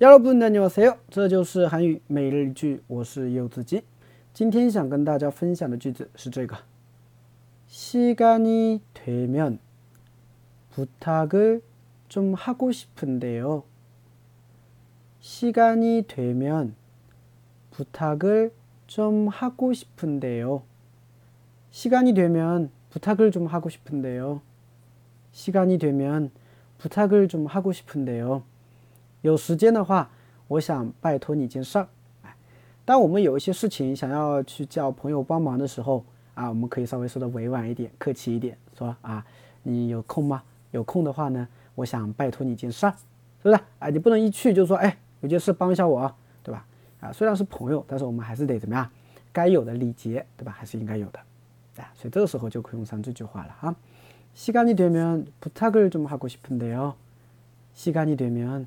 여러분 안녕하세요. 这就是韩语每日一句，我是柚子鸡。今天想跟大家分享的句子是这个：시간이되면부탁을좀하고싶은데요시간이되면부탁을좀하고싶은데요시간이되면부탁을좀하고싶은데요시간이되면부탁을좀하고싶은데요 有时间的话，我想拜托你一件事儿。哎，当我们有一些事情想要去叫朋友帮忙的时候，啊，我们可以稍微说的委婉一点、客气一点，说啊，你有空吗？有空的话呢，我想拜托你一件事儿，是不是？啊，你不能一去就说，哎，有件事帮一下我，对吧？啊，虽然是朋友，但是我们还是得怎么样？该有的礼节，对吧？还是应该有的。啊，所以这个时候就可以用上这句话了啊。시간이되면부탁을좀하고싶은데요시간이되면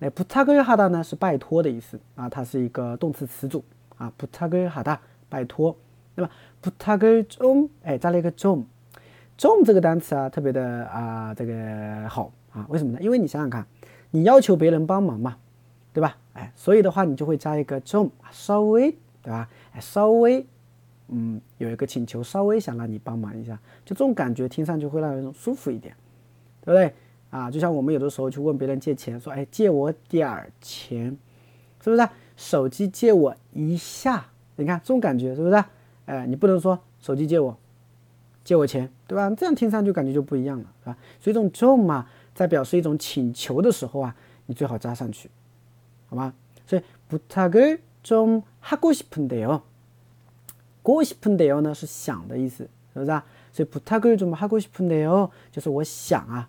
那부탁을하다呢是拜托的意思啊，它是一个动词词组啊，부탁을하 다， 拜托。那么부탁을 좀， 哎，加了一个 좀， 좀这个单词啊，特别的啊，这个好啊，为什么呢？因为你想想看，你要求别人帮忙嘛，对吧？哎，所以的话你就会加一个 좀， 稍微，对吧？哎，稍微，嗯，有一个请求，稍微想让你帮忙一下，就这种感觉听上去会让人舒服一点，对不对？ 啊，就像我们有的时候去问别人借钱，说，哎，借我点儿钱，是不是？手机借我一下，你看这种感觉是不是？哎，你不能说手机借我，借我钱，对吧？这样听上去感觉就不一样了，是吧？所以这种 좀嘛，在表示一种请求的时候啊，你最好加上去，好吗？所以부탁을좀하고싶은데 요， 고싶은데요呢是想的意思，是不是？所以부탁을좀하고싶은데 요， 就是我想啊。